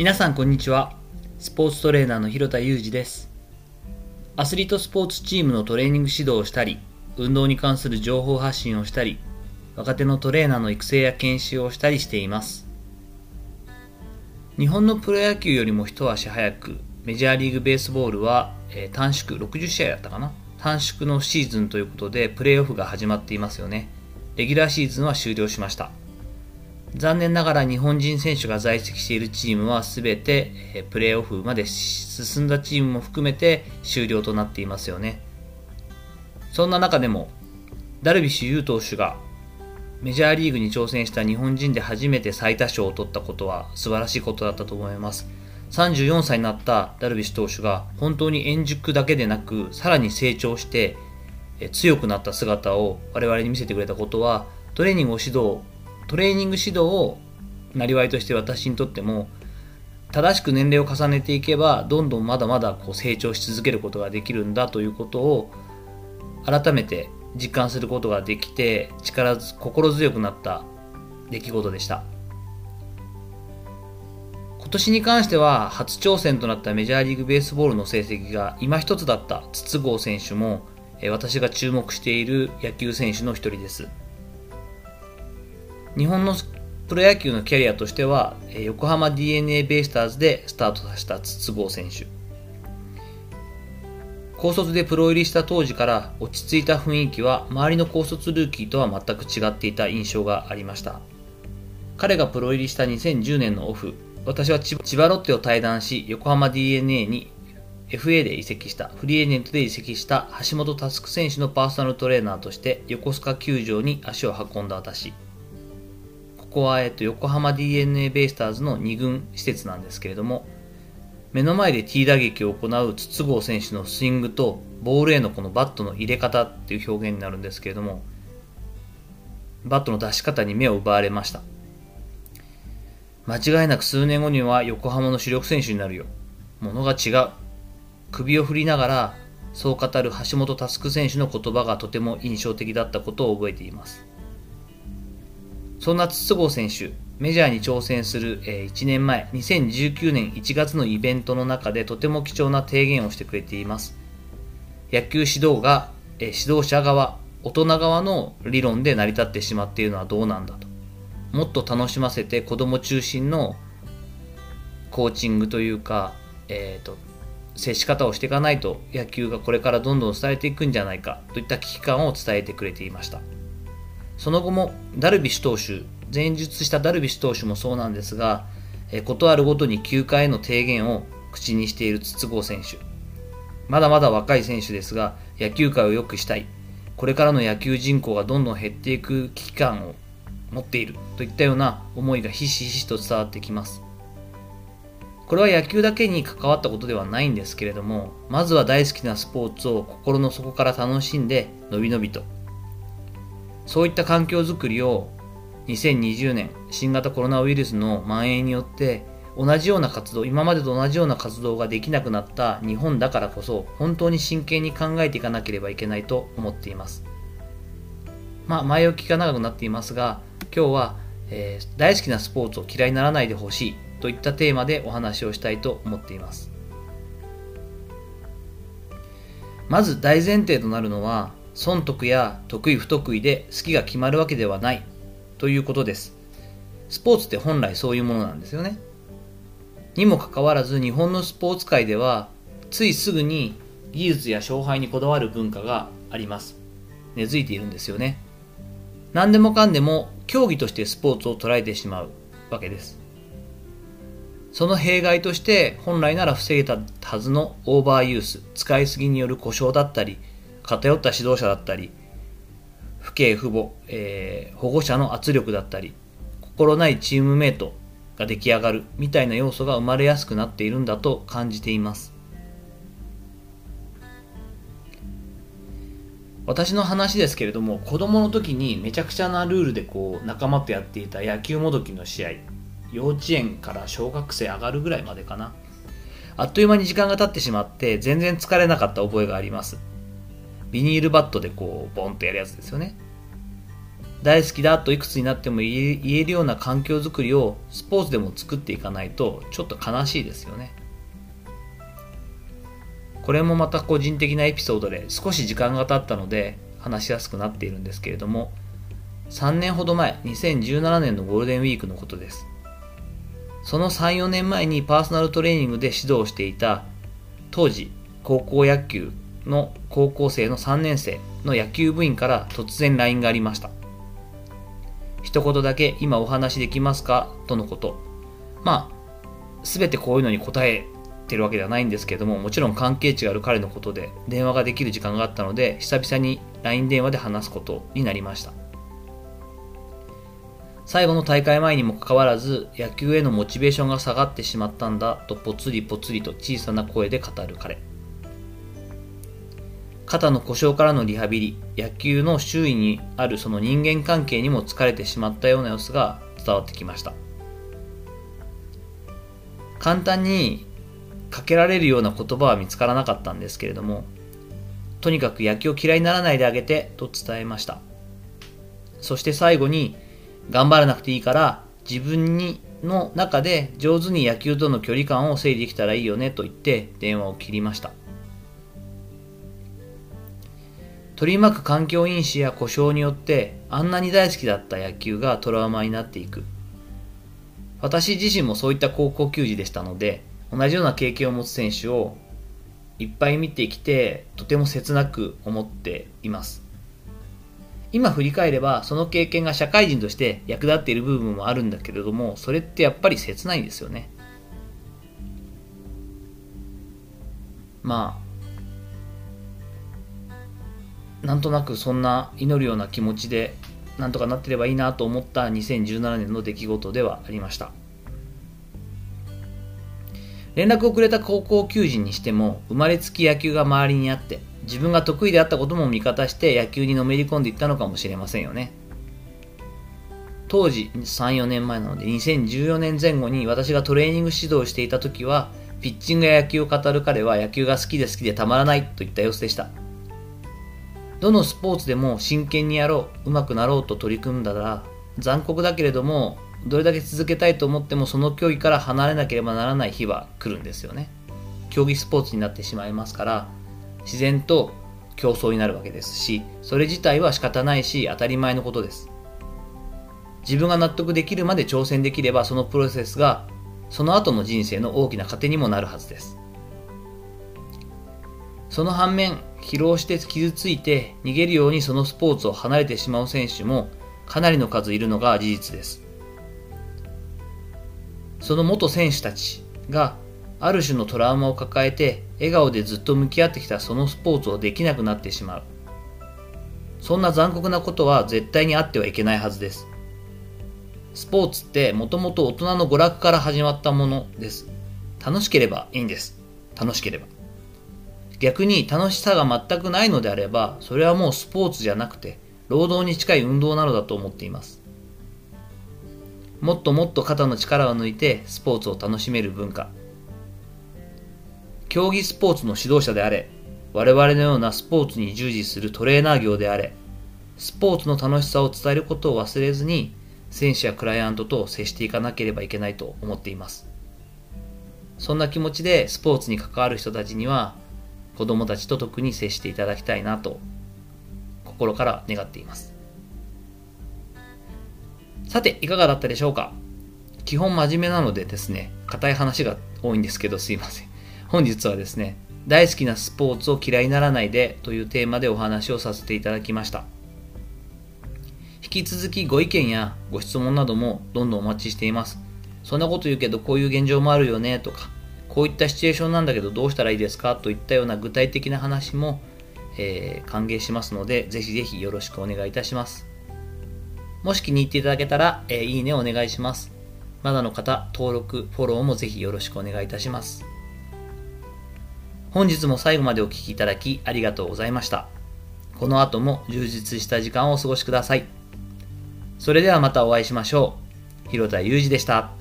皆さんこんにちは。スポーツトレーナーの広田裕二です。アスリートスポーツチームのトレーニング指導をしたり運動に関する情報発信をしたり若手のトレーナーの育成や研修をしたりしています。日本のプロ野球よりも一足早くメジャーリーグベースボールは、えー、短縮60試合だったかな？短縮のシーズンということでプレーオフが始まっていますよね。レギュラーシーズンは終了しました。残念ながら日本人選手が在籍しているチームは全てプレーオフまで進んだチームも含めて終了となっていますよね。そんな中でもダルビッシュ有投手がメジャーリーグに挑戦した日本人で初めて最多勝を取ったことは素晴らしいことだったと思います。34歳になったダルビッシュ投手が本当に円熟だけでなくさらに成長して強くなった姿を我々に見せてくれたことはトレーニングを指導トレーニング指導をなりわいとして私にとっても正しく年齢を重ねていけばどんどんまだまだこう成長し続けることができるんだということを改めて実感することができて力心強くなった出来事でした。今年に関しては初挑戦となったメジャーリーグベースボールの成績が今一つだった筒香選手も私が注目している野球選手の一人です。日本のプロ野球のキャリアとしては横浜 d n a ベイスターズでスタートさせた筒香選手。高卒でプロ入りした当時から落ち着いた雰囲気は周りの高卒ルーキーとは全く違っていた印象がありました。彼がプロ入りした2010年のオフ私は千葉ロッテを退団し横浜 d n a に FA で移籍したフリーエージェントで移籍した橋本佑選手のパーソナルトレーナーとして横須賀球場に足を運んだ私。ここは、えっと、横浜 d n a ベイスターズの2軍施設なんですけれども、目の前で T 打撃を行う筒香選手のスイングと、ボールへのこのバットの入れ方っていう表現になるんですけれども、バットの出し方に目を奪われました。間違いなく数年後には横浜の主力選手になるよ。ものが違う。首を振りながら、そう語る橋本佑選手の言葉がとても印象的だったことを覚えています。そんな筒香選手、メジャーに挑戦する1年前、2019年1月のイベントの中でとても貴重な提言をしてくれています。野球指導が指導者側、大人側の理論で成り立ってしまっているのはどうなんだと。もっと楽しませて子供中心のコーチングというか、えっ、ー、と、接し方をしていかないと野球がこれからどんどん伝えていくんじゃないかといった危機感を伝えてくれていました。その後もダルビッシュ投手、前述したダルビッシュ投手もそうなんですが、えことあるごとに休暇への提言を口にしている筒香選手。まだまだ若い選手ですが、野球界を良くしたい。これからの野球人口がどんどん減っていく危機感を持っているといったような思いがひしひしと伝わってきます。これは野球だけに関わったことではないんですけれども、まずは大好きなスポーツを心の底から楽しんで、のびのびとそういった環境づくりを2020年新型コロナウイルスの蔓延によって同じような活動今までと同じような活動ができなくなった日本だからこそ本当に真剣に考えていかなければいけないと思っています。まあ前置きが長くなっていますが今日は、えー、大好きなスポーツを嫌いにならないでほしいといったテーマでお話をしたいと思っています。まず大前提となるのは損得や得意不得意で好きが決まるわけではないということです。スポーツって本来そういうものなんですよね。にもかかわらず日本のスポーツ界ではついすぐに技術や勝敗にこだわる文化があります。根付いているんですよね。何でもかんでも競技としてスポーツを捉えてしまうわけです。その弊害として本来なら防げたはずのオーバーユース、使いすぎによる故障だったり、偏った指導者だったり、父兄父母、えー、保護者の圧力だったり、心ないチームメイトが出来上がるみたいな要素が生まれやすくなっているんだと感じています。私の話ですけれども子供の時にめちゃくちゃなルールでこう仲間とやっていた野球もどきの試合幼稚園から小学生上がるぐらいまでかなあっという間に時間が経ってしまって全然疲れなかった覚えがありますビニールバットでこうボンとやるやつですよね。大好きだといくつになっても言えるような環境づくりをスポーツでも作っていかないとちょっと悲しいですよね。これもまた個人的なエピソードで少し時間が経ったので話しやすくなっているんですけれども3年ほど前2017年のゴールデンウィークのことです。その3、4年前にパーソナルトレーニングで指導していた当時高校野球の高校生の3年生の野球部員から突然 LINE がありました。一言だけ今お話できますか？とのこと。まあ全てこういうのに答えてるわけではないんですけれどももちろん関係値がある彼のことで電話ができる時間があったので久々に LINE 電話で話すことになりました。最後の大会前にもかかわらず野球へのモチベーションが下がってしまったんだとぽつりぽつりと小さな声で語る彼。肩の故障からのリハビリ野球の周囲にあるその人間関係にも疲れてしまったような様子が伝わってきました。簡単にかけられるような言葉は見つからなかったんですけれどもとにかく野球を嫌いにならないであげてと伝えました。そして最後に頑張らなくていいから自分にの中で上手に野球との距離感を整理できたらいいよねと言って電話を切りました。取り巻く環境因子や故障によってあんなに大好きだった野球がトラウマになっていく。私自身もそういった高校球児でしたので同じような経験を持つ選手をいっぱい見てきてとても切なく思っています。今振り返ればその経験が社会人として役立っている部分もあるんだけれどもそれってやっぱり切ないですよね。まあなんとなくそんな祈るような気持ちでなんとかなってればいいなと思った2017年の出来事ではありました連絡をくれた高校球児にしても生まれつき野球が周りにあって自分が得意であったことも味方して野球にのめり込んでいったのかもしれませんよね。当時3、4年前なので2014年前後に私がトレーニング指導していた時はピッチングや野球を語る彼は野球が好きで好きでたまらないといった様子でした。どのスポーツでも真剣にやろう、上手くなろうと取り組んだら残酷だけれどもどれだけ続けたいと思ってもその競技から離れなければならない日は来るんですよね。競技スポーツになってしまいますから自然と競争になるわけですし、それ自体は仕方ないし当たり前のことです。自分が納得できるまで挑戦できればそのプロセスがその後の人生の大きな糧にもなるはずです。その反面、疲労して傷ついて逃げるようにそのスポーツを離れてしまう選手もかなりの数いるのが事実です。その元選手たちがある種のトラウマを抱えて笑顔でずっと向き合ってきたそのスポーツをできなくなってしまう。そんな残酷なことは絶対にあってはいけないはずです。スポーツってもともと大人の娯楽から始まったものです。楽しければいいんです。楽しければ。逆に楽しさが全くないのであればそれはもうスポーツじゃなくて労働に近い運動なのだと思っていますもっともっと肩の力を抜いてスポーツを楽しめる文化競技スポーツの指導者であれ、我々のようなスポーツに従事するトレーナー業であれ、スポーツの楽しさを伝えることを忘れずに、選手やクライアントと接していかなければいけないと思っています。そんな気持ちでスポーツに関わる人たちには、子供たちと特に接していただきたいなと、心から願っています。さて、いかがだったでしょうか？基本真面目なのでですね、硬い話が多いんですけどすいません。本日はですね、大好きなスポーツを嫌いにならないでというテーマでお話をさせていただきました。引き続きご意見やご質問などもどんどんお待ちしています。そんなこと言うけどこういう現状もあるよねとか、こういったシチュエーションなんだけどどうしたらいいですかといったような具体的な話も、えー、歓迎しますので、ぜひぜひよろしくお願いいたします。もし気に入っていただけたら、えー、いいねお願いします。まだの方、登録、フォローもぜひよろしくお願いいたします。本日も最後までお聴きいただきありがとうございました。この後も充実した時間をお過ごしください。それではまたお会いしましょう。広田裕二でした。